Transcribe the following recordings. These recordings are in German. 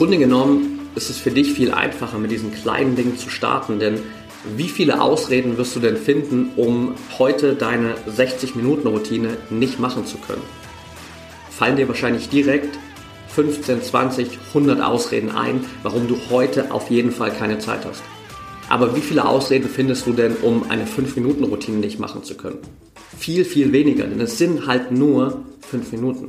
Grunde genommen ist es für dich viel einfacher, mit diesen kleinen Dingen zu starten, denn wie viele Ausreden wirst du denn finden, um heute deine 60-Minuten-Routine nicht machen zu können? Fallen dir wahrscheinlich direkt 15, 20, 100 Ausreden ein, warum du heute auf jeden Fall keine Zeit hast. Aber wie viele Ausreden findest du denn, um eine 5-Minuten-Routine nicht machen zu können? Viel, viel weniger, denn es sind halt nur 5 Minuten.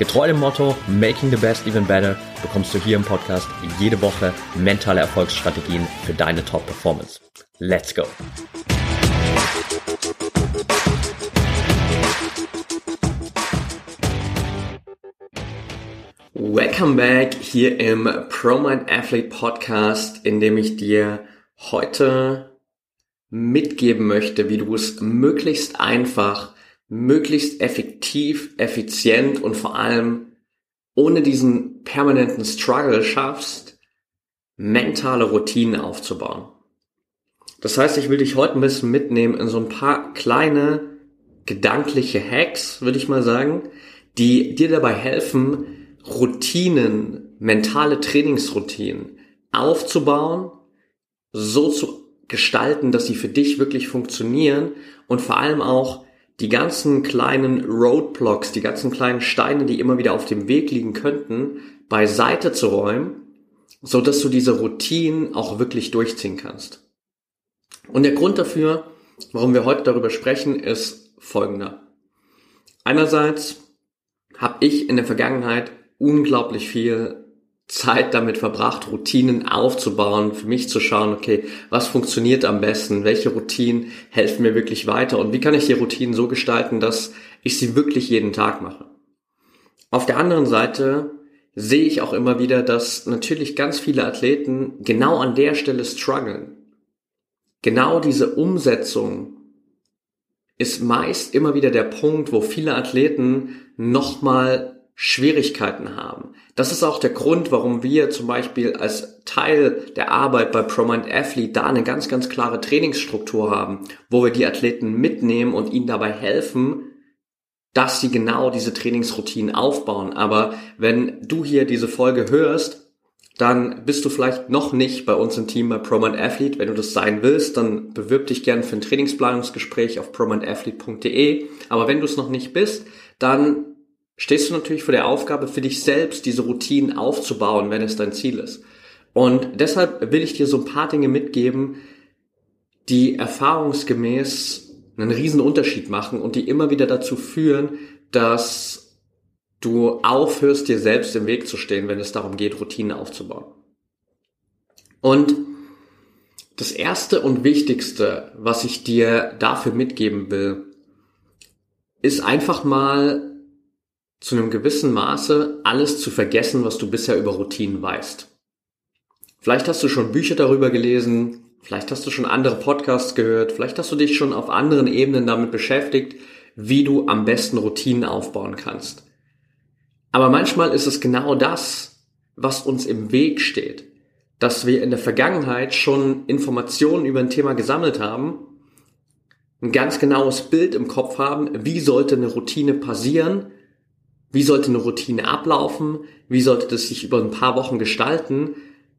Getreu dem Motto Making the Best Even Better bekommst du hier im Podcast jede Woche mentale Erfolgsstrategien für deine Top-Performance. Let's go! Welcome back hier im ProMind Athlete Podcast, in dem ich dir heute mitgeben möchte, wie du es möglichst einfach möglichst effektiv, effizient und vor allem ohne diesen permanenten Struggle schaffst, mentale Routinen aufzubauen. Das heißt, ich will dich heute ein bisschen mitnehmen in so ein paar kleine gedankliche Hacks, würde ich mal sagen, die dir dabei helfen, Routinen, mentale Trainingsroutinen aufzubauen, so zu gestalten, dass sie für dich wirklich funktionieren und vor allem auch die ganzen kleinen Roadblocks, die ganzen kleinen Steine, die immer wieder auf dem Weg liegen könnten, beiseite zu räumen, so dass du diese Routinen auch wirklich durchziehen kannst. Und der Grund dafür, warum wir heute darüber sprechen, ist folgender. Einerseits habe ich in der Vergangenheit unglaublich viel Zeit damit verbracht, Routinen aufzubauen, für mich zu schauen, okay, was funktioniert am besten, welche Routinen helfen mir wirklich weiter und wie kann ich die Routinen so gestalten, dass ich sie wirklich jeden Tag mache. Auf der anderen Seite sehe ich auch immer wieder, dass natürlich ganz viele Athleten genau an der Stelle strugglen. Genau diese Umsetzung ist meist immer wieder der Punkt, wo viele Athleten nochmal Schwierigkeiten haben. Das ist auch der Grund, warum wir zum Beispiel als Teil der Arbeit bei ProMind Athlete da eine ganz, ganz klare Trainingsstruktur haben, wo wir die Athleten mitnehmen und ihnen dabei helfen, dass sie genau diese Trainingsroutinen aufbauen. Aber wenn du hier diese Folge hörst, dann bist du vielleicht noch nicht bei uns im Team bei ProMind Athlete. Wenn du das sein willst, dann bewirb dich gerne für ein Trainingsplanungsgespräch auf promindathlete.de. Aber wenn du es noch nicht bist, dann stehst du natürlich vor der Aufgabe, für dich selbst diese Routinen aufzubauen, wenn es dein Ziel ist. Und deshalb will ich dir so ein paar Dinge mitgeben, die erfahrungsgemäß einen riesen Unterschied machen und die immer wieder dazu führen, dass du aufhörst, dir selbst im Weg zu stehen, wenn es darum geht, Routinen aufzubauen. Und das erste und wichtigste, was ich dir dafür mitgeben will, ist einfach mal zu einem gewissen Maße alles zu vergessen, was du bisher über Routinen weißt. Vielleicht hast du schon Bücher darüber gelesen, vielleicht hast du schon andere Podcasts gehört, vielleicht hast du dich schon auf anderen Ebenen damit beschäftigt, wie du am besten Routinen aufbauen kannst. Aber manchmal ist es genau das, was uns im Weg steht, dass wir in der Vergangenheit schon Informationen über ein Thema gesammelt haben, ein ganz genaues Bild im Kopf haben, wie sollte eine Routine passieren, wie sollte eine Routine ablaufen? Wie sollte das sich über ein paar Wochen gestalten?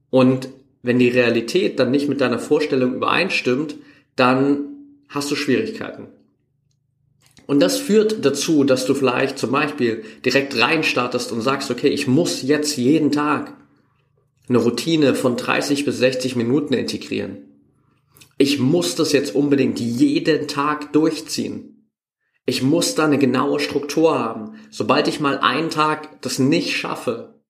Und wenn die Realität dann nicht mit deiner Vorstellung übereinstimmt, dann hast du Schwierigkeiten. Und das führt dazu, dass du vielleicht zum Beispiel direkt reinstartest und sagst, okay, ich muss jetzt jeden Tag eine Routine von 30 bis 60 Minuten integrieren. Ich muss das jetzt unbedingt jeden Tag durchziehen. Ich muss da eine genaue Struktur haben. Sobald ich mal einen Tag das nicht schaffe,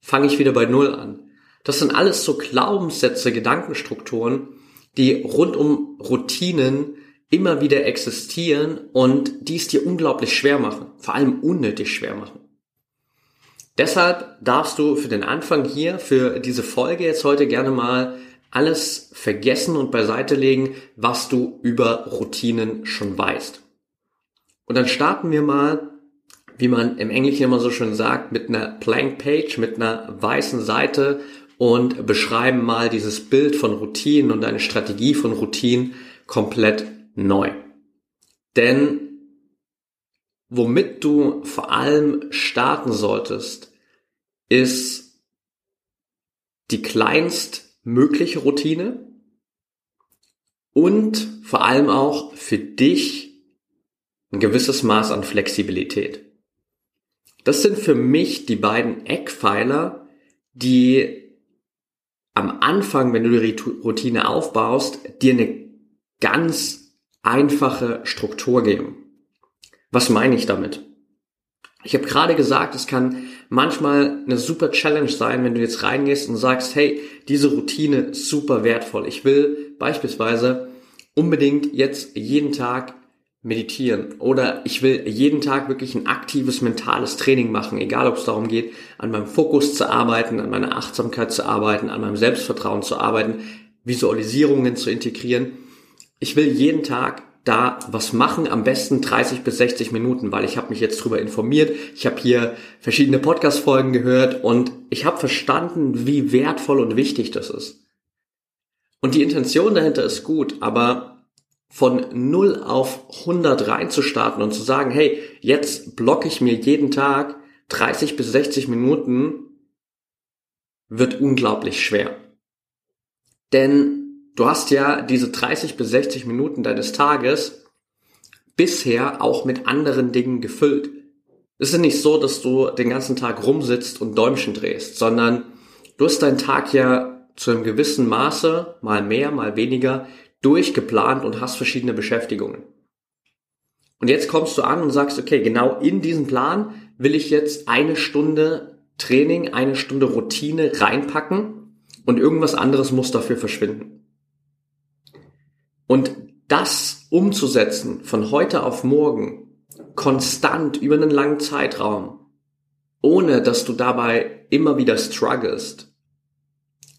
fange ich wieder bei Null an. Das sind alles so Glaubenssätze, Gedankenstrukturen, die rund um Routinen immer wieder existieren und die es dir unglaublich schwer machen, vor allem unnötig schwer machen. Deshalb darfst du für den Anfang hier, für diese Folge jetzt heute gerne mal alles vergessen und beiseite legen, was du über Routinen schon weißt. Und dann starten wir mal, wie man im Englischen immer so schön sagt, mit einer Blank Page, mit einer weißen Seite und beschreiben mal dieses Bild von Routinen und eine Strategie von Routinen komplett neu. Denn womit du vor allem starten solltest, ist die kleinstmögliche Routine und vor allem auch für dich ein gewisses Maß an Flexibilität. Das sind für mich die beiden Eckpfeiler, die am Anfang, wenn du die Routine aufbaust, dir eine ganz einfache Struktur geben. Was meine ich damit? Ich habe gerade gesagt, es kann manchmal eine super Challenge sein, wenn du jetzt reingehst und sagst, hey, diese Routine ist super wertvoll. Ich will beispielsweise unbedingt jetzt jeden Tag meditieren oder ich will jeden Tag wirklich ein aktives mentales Training machen, egal ob es darum geht, an meinem Fokus zu arbeiten, an meiner Achtsamkeit zu arbeiten, an meinem Selbstvertrauen zu arbeiten, Visualisierungen zu integrieren. Ich will jeden Tag da was machen, am besten 30 bis 60 Minuten, weil ich habe mich jetzt drüber informiert, ich habe hier verschiedene Podcast-Folgen gehört und ich habe verstanden, wie wertvoll und wichtig das ist. Und die Intention dahinter ist gut, aber von 0 auf 100 reinzustarten und zu sagen, hey, jetzt blocke ich mir jeden Tag 30 bis 60 Minuten, wird unglaublich schwer. Denn du hast ja diese 30 bis 60 Minuten deines Tages bisher auch mit anderen Dingen gefüllt. Es ist nicht so, dass du den ganzen Tag rumsitzt und Däumchen drehst, sondern du hast deinen Tag ja zu einem gewissen Maße, mal mehr, mal weniger, durchgeplant und hast verschiedene Beschäftigungen. Und jetzt kommst du an und sagst, okay, genau in diesen Plan will ich jetzt eine Stunde Training, eine Stunde Routine reinpacken und irgendwas anderes muss dafür verschwinden. Und das umzusetzen von heute auf morgen, konstant über einen langen Zeitraum, ohne dass du dabei immer wieder strugglest,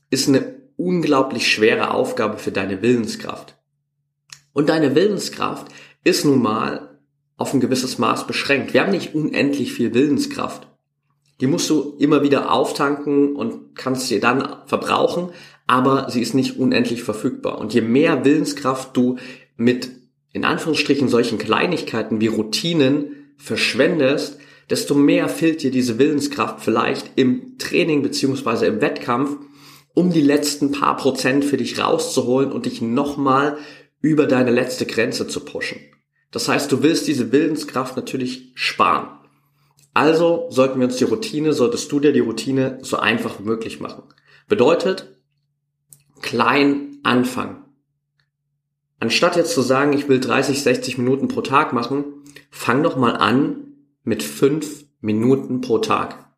ist eine unglaublich schwere Aufgabe für deine Willenskraft. Und deine Willenskraft ist nun mal auf ein gewisses Maß beschränkt. Wir haben nicht unendlich viel Willenskraft. Die musst du immer wieder auftanken und kannst sie dann verbrauchen, aber sie ist nicht unendlich verfügbar. Und je mehr Willenskraft du mit, in Anführungsstrichen, solchen Kleinigkeiten wie Routinen verschwendest, desto mehr fehlt dir diese Willenskraft vielleicht im Training beziehungsweise im Wettkampf um die letzten paar Prozent für dich rauszuholen und dich nochmal über deine letzte Grenze zu pushen. Das heißt, du willst diese Willenskraft natürlich sparen. Also sollten wir uns die Routine, solltest du dir die Routine so einfach wie möglich machen. Bedeutet, klein anfangen. Anstatt jetzt zu sagen, ich will 30, 60 Minuten pro Tag machen, fang doch mal an mit fünf Minuten pro Tag.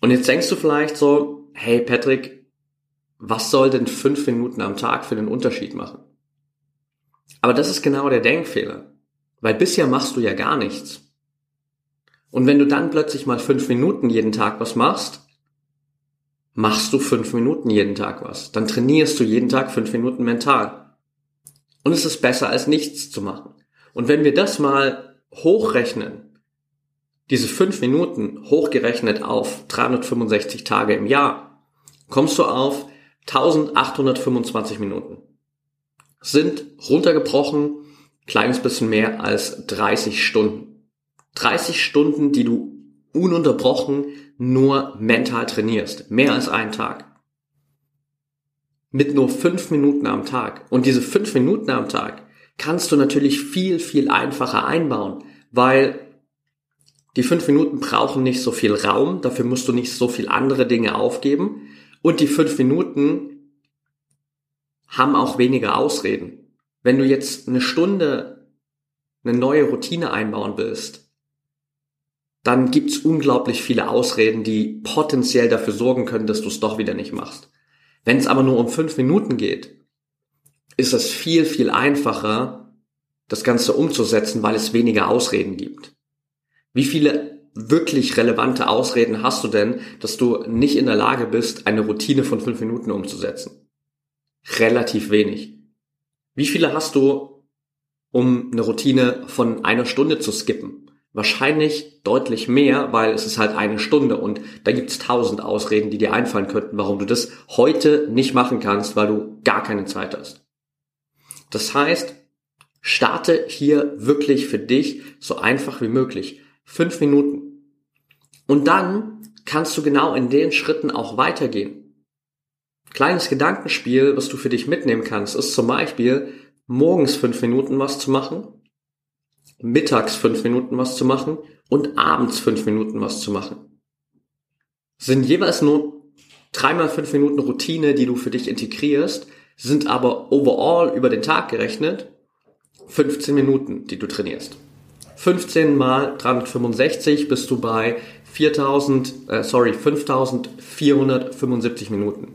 Und jetzt denkst du vielleicht so, hey Patrick, was soll denn fünf Minuten am Tag für den Unterschied machen? Aber das ist genau der Denkfehler, weil bisher machst du ja gar nichts. Und wenn du dann plötzlich mal fünf Minuten jeden Tag was machst, machst du fünf Minuten jeden Tag was. Dann trainierst du jeden Tag fünf Minuten mental. Und es ist besser als nichts zu machen. Und wenn wir das mal hochrechnen, diese fünf Minuten hochgerechnet auf 365 Tage im Jahr, kommst du auf 1825 Minuten. Sind runtergebrochen kleines bisschen mehr als 30 Stunden. 30 Stunden, die du ununterbrochen nur mental trainierst. Mehr als einen Tag. Mit nur fünf Minuten am Tag. Und diese fünf Minuten am Tag kannst du natürlich viel, viel einfacher einbauen, weil die fünf Minuten brauchen nicht so viel Raum, dafür musst du nicht so viel andere Dinge aufgeben. Und die fünf Minuten haben auch weniger Ausreden. Wenn du jetzt eine Stunde eine neue Routine einbauen willst, dann gibt's unglaublich viele Ausreden, die potenziell dafür sorgen können, dass du es doch wieder nicht machst. Wenn es aber nur um fünf Minuten geht, ist es viel, viel einfacher, das Ganze umzusetzen, weil es weniger Ausreden gibt. Wie viele wirklich relevante Ausreden hast du denn, dass du nicht in der Lage bist, eine Routine von fünf Minuten umzusetzen? Relativ wenig. Wie viele hast du, um eine Routine von einer Stunde zu skippen? Wahrscheinlich deutlich mehr, weil es ist halt eine Stunde und da gibt's tausend Ausreden, die dir einfallen könnten, warum du das heute nicht machen kannst, weil du gar keine Zeit hast. Das heißt, starte hier wirklich für dich so einfach wie möglich. Fünf Minuten. Und dann kannst du genau in den Schritten auch weitergehen. Kleines Gedankenspiel, was du für dich mitnehmen kannst, ist zum Beispiel morgens fünf Minuten was zu machen, mittags fünf Minuten was zu machen und abends fünf Minuten was zu machen. Sind jeweils nur dreimal fünf Minuten Routine, die du für dich integrierst, sind aber overall über den Tag gerechnet 15 Minuten, die du trainierst. 15 mal 365 bist du bei 4000, äh, sorry, 5475 Minuten.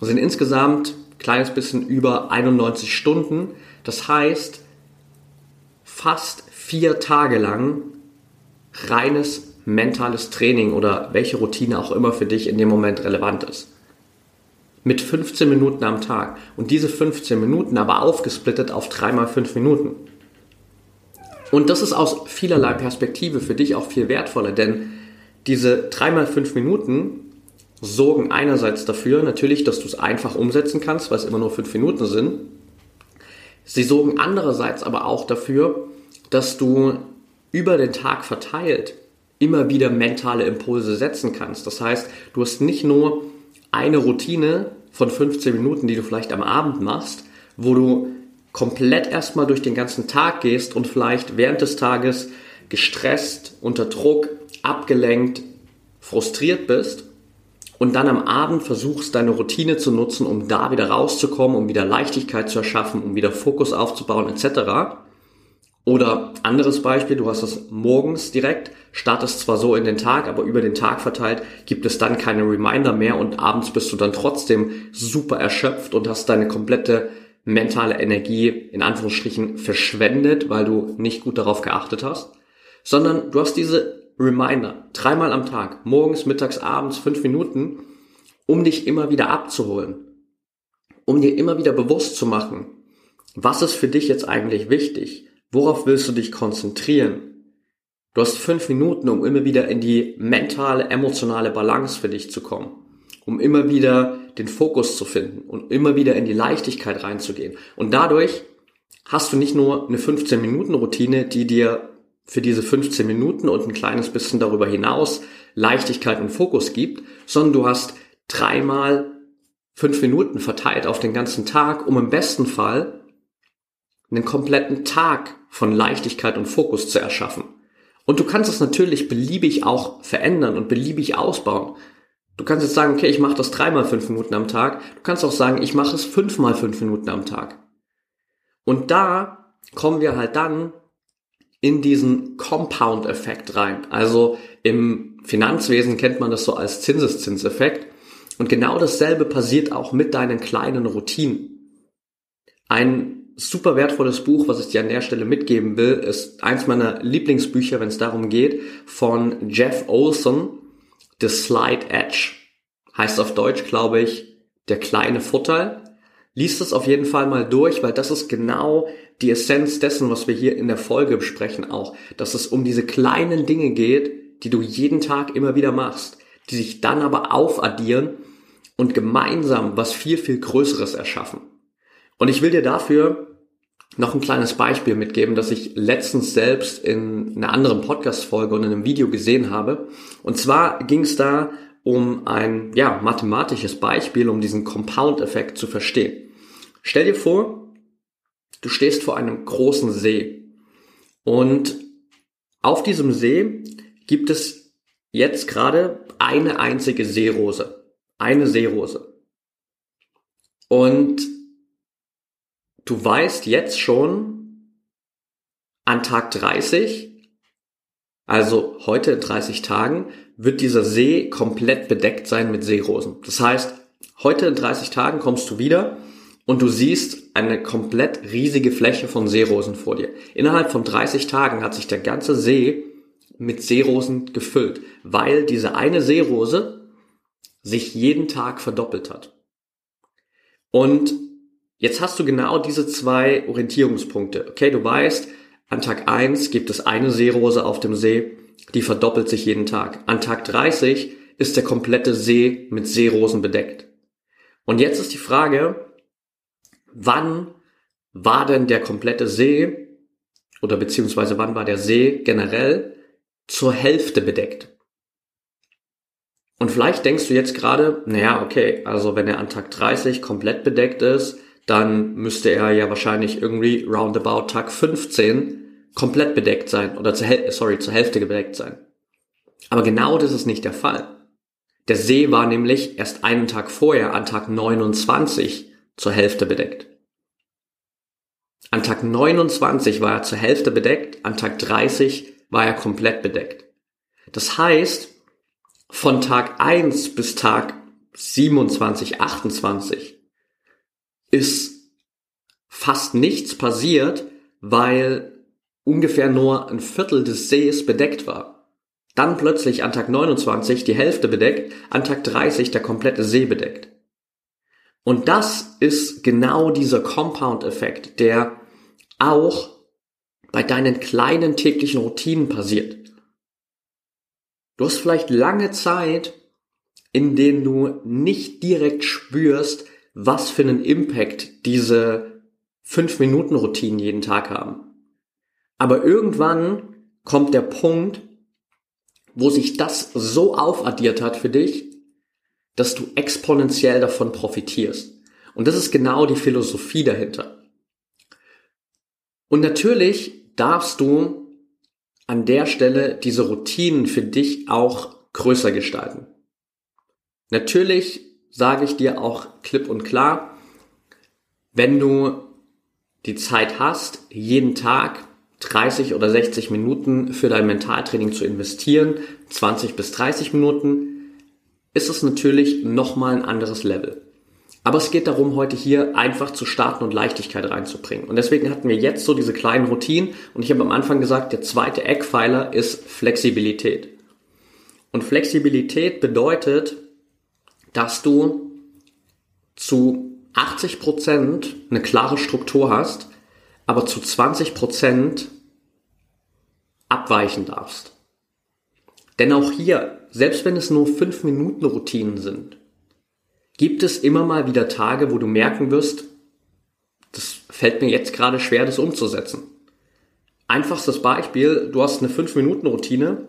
Das sind insgesamt kleines bisschen über 91 Stunden. Das heißt, fast vier Tage lang reines mentales Training oder welche Routine auch immer für dich in dem Moment relevant ist. Mit 15 Minuten am Tag. Und diese 15 Minuten aber aufgesplittet auf 3 mal 5 Minuten. Und das ist aus vielerlei Perspektive für dich auch viel wertvoller, denn diese 3 mal 5 Minuten sorgen einerseits dafür natürlich, dass du es einfach umsetzen kannst, weil es immer nur 5 Minuten sind. Sie sorgen andererseits aber auch dafür, dass du über den Tag verteilt immer wieder mentale Impulse setzen kannst. Das heißt, du hast nicht nur eine Routine von 15 Minuten, die du vielleicht am Abend machst, wo du komplett erstmal durch den ganzen Tag gehst und vielleicht während des Tages gestresst, unter Druck, abgelenkt, frustriert bist und dann am Abend versuchst, deine Routine zu nutzen, um da wieder rauszukommen, um wieder Leichtigkeit zu erschaffen, um wieder Fokus aufzubauen etc. Oder anderes Beispiel, du hast es morgens direkt, startest zwar so in den Tag, aber über den Tag verteilt gibt es dann keine Reminder mehr und abends bist du dann trotzdem super erschöpft und hast deine komplette mentale Energie in Anführungsstrichen verschwendet, weil du nicht gut darauf geachtet hast, sondern du hast diese Reminder dreimal am Tag, morgens, mittags, abends, fünf Minuten, um dich immer wieder abzuholen, um dir immer wieder bewusst zu machen, was ist für dich jetzt eigentlich wichtig Worauf willst du dich konzentrieren? Du hast fünf Minuten, um immer wieder in die mentale, emotionale Balance für dich zu kommen, um immer wieder den Fokus zu finden und immer wieder in die Leichtigkeit reinzugehen. Und dadurch hast du nicht nur eine 15-Minuten-Routine, die dir für diese 15 Minuten und ein kleines bisschen darüber hinaus Leichtigkeit und Fokus gibt, sondern du hast dreimal fünf Minuten verteilt auf den ganzen Tag, um im besten Fall einen kompletten Tag von Leichtigkeit und Fokus zu erschaffen. Und du kannst es natürlich beliebig auch verändern und beliebig ausbauen. Du kannst jetzt sagen, okay, ich mache das dreimal fünf Minuten am Tag. Du kannst auch sagen, ich mache es fünfmal fünf Minuten am Tag. Und da kommen wir halt dann in diesen Compound-Effekt rein. Also im Finanzwesen kennt man das so als Zinseszinseffekt. Und genau dasselbe passiert auch mit deinen kleinen Routinen. Ein super wertvolles Buch, was ich dir an der Stelle mitgeben will, ist eins meiner Lieblingsbücher, wenn es darum geht, von Jeff Olson, The Slight Edge. Heißt auf Deutsch, glaube ich, der kleine Vorteil. Lies das auf jeden Fall mal durch, weil das ist genau die Essenz dessen, was wir hier in der Folge besprechen auch, dass es um diese kleinen Dinge geht, die du jeden Tag immer wieder machst, die sich dann aber aufaddieren und gemeinsam was viel, viel Größeres erschaffen. Und ich will dir dafür noch ein kleines Beispiel mitgeben, das ich letztens selbst in einer anderen Podcast-Folge und in einem Video gesehen habe. Und zwar ging es da um ein ja, mathematisches Beispiel, um diesen Compound-Effekt zu verstehen. Stell dir vor, du stehst vor einem großen See und auf diesem See gibt es jetzt gerade eine einzige Seerose. Eine Seerose. Und du weißt jetzt schon an Tag 30, also heute in 30 Tagen, wird dieser See komplett bedeckt sein mit Seerosen. Das heißt, heute in 30 Tagen kommst du wieder und du siehst eine komplett riesige Fläche von Seerosen vor dir. Innerhalb von 30 Tagen hat sich der ganze See mit Seerosen gefüllt, weil diese eine Seerose sich jeden Tag verdoppelt hat. Und jetzt hast du genau diese zwei Orientierungspunkte. Okay, du weißt, an Tag eins gibt es eine Seerose auf dem See, die verdoppelt sich jeden Tag. An Tag 30 ist der komplette See mit Seerosen bedeckt. Und jetzt ist die Frage, wann war denn der komplette See oder beziehungsweise wann war der See generell zur Hälfte bedeckt? Und vielleicht denkst du jetzt gerade, naja, okay, also wenn er an Tag 30 komplett bedeckt ist, dann müsste er ja wahrscheinlich irgendwie roundabout Tag 15 komplett bedeckt sein oder zur, sorry, zur Hälfte bedeckt sein. Aber genau das ist nicht der Fall. Der See war nämlich erst einen Tag vorher, an Tag 29, zur Hälfte bedeckt. An Tag 29 war er zur Hälfte bedeckt, an Tag 30 war er komplett bedeckt. Das heißt, von Tag 1 bis Tag 27, 28 ist fast nichts passiert, weil ungefähr nur ein Viertel des Sees bedeckt war. Dann plötzlich an Tag 29 die Hälfte bedeckt, an Tag 30 der komplette See bedeckt. Und das ist genau dieser Compound-Effekt, der auch bei deinen kleinen täglichen Routinen passiert. Du hast vielleicht lange Zeit, in denen du nicht direkt spürst, was für einen Impact diese 5-Minuten-Routinen jeden Tag haben. Aber irgendwann kommt der Punkt, wo sich das so aufaddiert hat für dich, dass du exponentiell davon profitierst. Und das ist genau die Philosophie dahinter. Und natürlich darfst du an der Stelle diese Routinen für dich auch größer gestalten. Natürlich sage ich dir auch klipp und klar, wenn du die Zeit hast, jeden Tag 30 oder 60 Minuten für dein Mentaltraining zu investieren, 20 bis 30 Minuten, ist es natürlich nochmal ein anderes Level. Aber es geht darum, heute hier einfach zu starten und Leichtigkeit reinzubringen. Und deswegen hatten wir jetzt so diese kleinen Routinen. Und ich habe am Anfang gesagt, der zweite Eckpfeiler ist Flexibilität. Und Flexibilität bedeutet, dass du zu 80 Prozent eine klare Struktur hast, aber zu 20 Prozent abweichen darfst. Denn auch hier, selbst wenn es nur 5 Minuten Routinen sind, Gibt es immer mal wieder Tage, wo du merken wirst, das fällt mir jetzt gerade schwer, das umzusetzen? Einfachstes Beispiel, du hast eine 5-Minuten-Routine,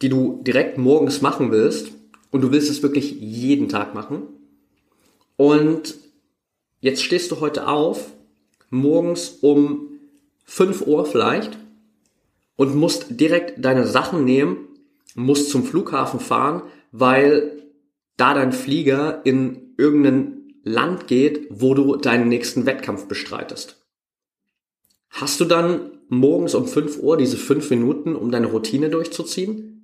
die du direkt morgens machen willst und du willst es wirklich jeden Tag machen. Und jetzt stehst du heute auf, morgens um 5 Uhr vielleicht und musst direkt deine Sachen nehmen, musst zum Flughafen fahren, weil da dein Flieger in irgendein Land geht, wo du deinen nächsten Wettkampf bestreitest. Hast du dann morgens um 5 Uhr diese 5 Minuten, um deine Routine durchzuziehen?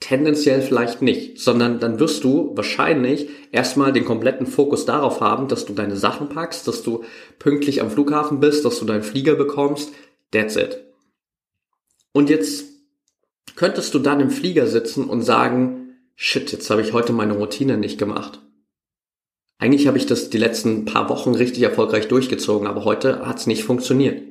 Tendenziell vielleicht nicht, sondern dann wirst du wahrscheinlich erstmal den kompletten Fokus darauf haben, dass du deine Sachen packst, dass du pünktlich am Flughafen bist, dass du deinen Flieger bekommst. That's it. Und jetzt könntest du dann im Flieger sitzen und sagen, shit, jetzt habe ich heute meine Routine nicht gemacht. Eigentlich habe ich das die letzten paar Wochen richtig erfolgreich durchgezogen, aber heute hat es nicht funktioniert.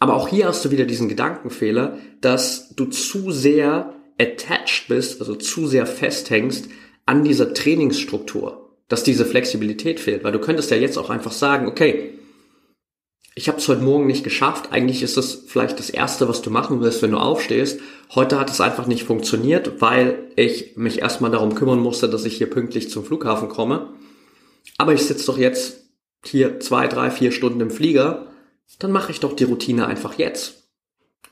Aber auch hier hast du wieder diesen Gedankenfehler, dass du zu sehr attached bist, also zu sehr festhängst an dieser Trainingsstruktur, dass diese Flexibilität fehlt, weil du könntest ja jetzt auch einfach sagen, okay, ich habe es heute Morgen nicht geschafft. Eigentlich ist es vielleicht das Erste, was du machen willst, wenn du aufstehst. Heute hat es einfach nicht funktioniert, weil ich mich erstmal darum kümmern musste, dass ich hier pünktlich zum Flughafen komme. Aber ich sitze doch jetzt hier zwei, drei, vier Stunden im Flieger. Dann mache ich doch die Routine einfach jetzt.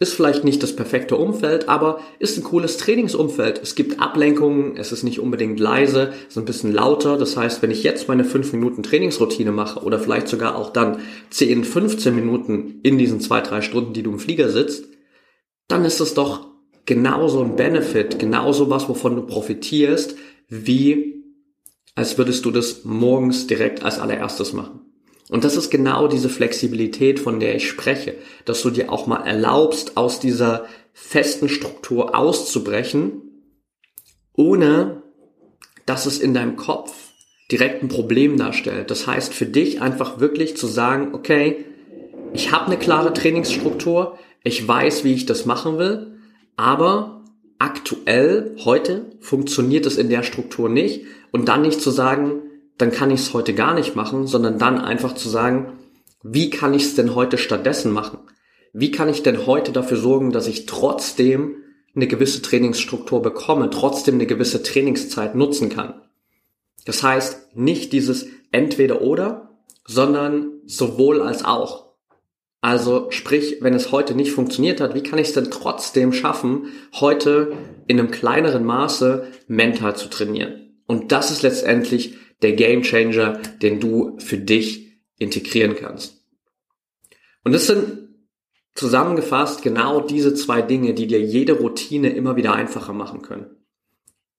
Ist vielleicht nicht das perfekte Umfeld, aber ist ein cooles Trainingsumfeld. Es gibt Ablenkungen, es ist nicht unbedingt leise, es ist ein bisschen lauter. Das heißt, wenn ich jetzt meine 5 Minuten Trainingsroutine mache oder vielleicht sogar auch dann 10, 15 Minuten in diesen zwei, drei Stunden, die du im Flieger sitzt, dann ist es doch genauso ein Benefit, genauso was, wovon du profitierst, wie als würdest du das morgens direkt als allererstes machen. Und das ist genau diese Flexibilität, von der ich spreche, dass du dir auch mal erlaubst, aus dieser festen Struktur auszubrechen, ohne dass es in deinem Kopf direkt ein Problem darstellt. Das heißt für dich einfach wirklich zu sagen, okay, ich habe eine klare Trainingsstruktur, ich weiß, wie ich das machen will, aber aktuell, heute, funktioniert es in der Struktur nicht und dann nicht zu sagen, dann kann ich es heute gar nicht machen, sondern dann einfach zu sagen, wie kann ich es denn heute stattdessen machen? Wie kann ich denn heute dafür sorgen, dass ich trotzdem eine gewisse Trainingsstruktur bekomme, trotzdem eine gewisse Trainingszeit nutzen kann? Das heißt, nicht dieses entweder oder, sondern sowohl als auch. Also sprich, wenn es heute nicht funktioniert hat, wie kann ich es denn trotzdem schaffen, heute in einem kleineren Maße mental zu trainieren? Und das ist letztendlich der Game Changer, den du für dich integrieren kannst. Und das sind zusammengefasst genau diese zwei Dinge, die dir jede Routine immer wieder einfacher machen können.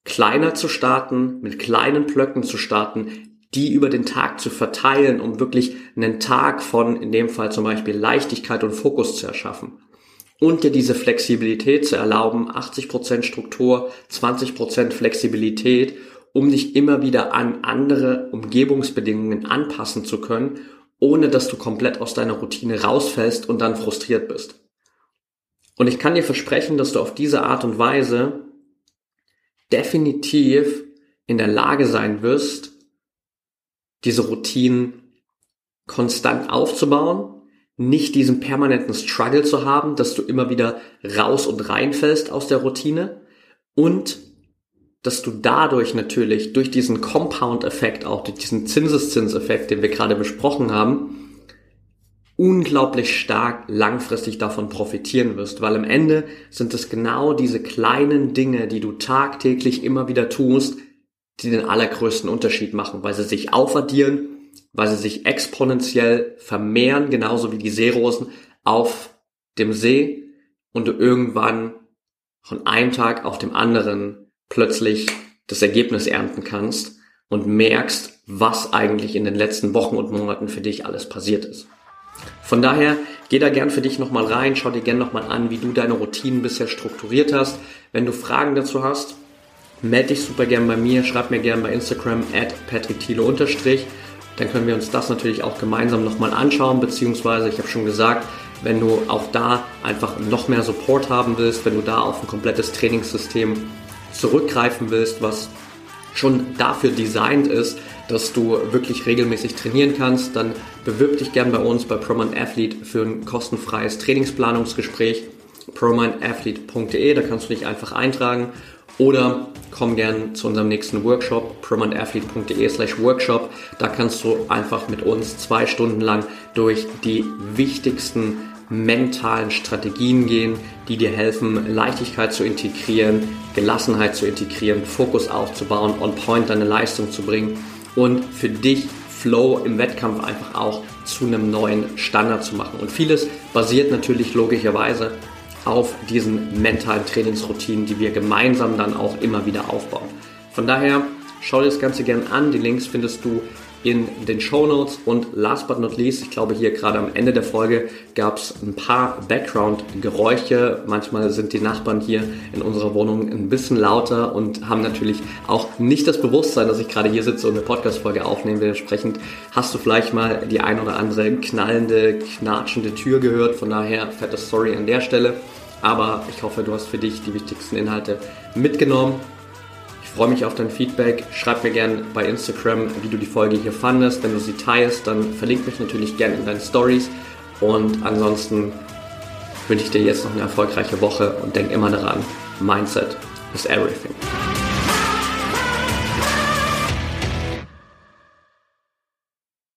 Kleiner zu starten, mit kleinen Blöcken zu starten, die über den Tag zu verteilen, um wirklich einen Tag von, in dem Fall zum Beispiel Leichtigkeit und Fokus zu erschaffen. Und dir diese Flexibilität zu erlauben, 80% Struktur, 20% Flexibilität, um dich immer wieder an andere Umgebungsbedingungen anpassen zu können, ohne dass du komplett aus deiner Routine rausfällst und dann frustriert bist. Und ich kann dir versprechen, dass du auf diese Art und Weise definitiv in der Lage sein wirst, diese Routinen konstant aufzubauen, nicht diesen permanenten Struggle zu haben, dass du immer wieder raus und reinfällst aus der Routine und dass du dadurch natürlich durch diesen Compound-Effekt, auch durch diesen Zinseszinseffekt, den wir gerade besprochen haben, unglaublich stark langfristig davon profitieren wirst, weil am Ende sind es genau diese kleinen Dinge, die du tagtäglich immer wieder tust, die den allergrößten Unterschied machen, weil sie sich aufaddieren, weil sie sich exponentiell vermehren, genauso wie die Seerosen auf dem See und du irgendwann von einem Tag auf dem anderen plötzlich das Ergebnis ernten kannst und merkst, was eigentlich in den letzten Wochen und Monaten für dich alles passiert ist. Von daher, geh da gern für dich nochmal rein, schau dir gern nochmal an, wie du deine Routinen bisher strukturiert hast. Wenn du Fragen dazu hast, melde dich super gern bei mir, schreib mir gern bei Instagram at patrickthiele unterstrich. Dann können wir uns das natürlich auch gemeinsam nochmal anschauen, beziehungsweise ich habe schon gesagt, wenn du auch da einfach noch mehr Support haben willst, wenn du da auf ein komplettes Trainingssystem zurückgreifen willst, was schon dafür designt ist, dass du wirklich regelmäßig trainieren kannst, dann bewirb dich gern bei uns bei Promant Athlete für ein kostenfreies Trainingsplanungsgespräch promindathlete.de, da kannst du dich einfach eintragen oder komm gern zu unserem nächsten Workshop, prominentathlete.de slash workshop. Da kannst du einfach mit uns zwei Stunden lang durch die wichtigsten mentalen Strategien gehen, die dir helfen, Leichtigkeit zu integrieren, Gelassenheit zu integrieren, Fokus aufzubauen, on point deine Leistung zu bringen und für dich Flow im Wettkampf einfach auch zu einem neuen Standard zu machen. Und vieles basiert natürlich logischerweise auf diesen mentalen Trainingsroutinen, die wir gemeinsam dann auch immer wieder aufbauen. Von daher schau dir das Ganze gerne an. Die Links findest du in den Show Notes und last but not least, ich glaube hier gerade am Ende der Folge gab es ein paar Background-Geräusche. Manchmal sind die Nachbarn hier in unserer Wohnung ein bisschen lauter und haben natürlich auch nicht das Bewusstsein, dass ich gerade hier sitze und eine Podcast-Folge aufnehme. Dementsprechend hast du vielleicht mal die ein oder andere knallende, knatschende Tür gehört. Von daher fette Story an der Stelle. Aber ich hoffe, du hast für dich die wichtigsten Inhalte mitgenommen freue mich auf dein Feedback. Schreib mir gerne bei Instagram, wie du die Folge hier fandest. Wenn du sie teilst, dann verlink mich natürlich gerne in deinen Stories. Und ansonsten wünsche ich dir jetzt noch eine erfolgreiche Woche und denk immer daran, Mindset is everything.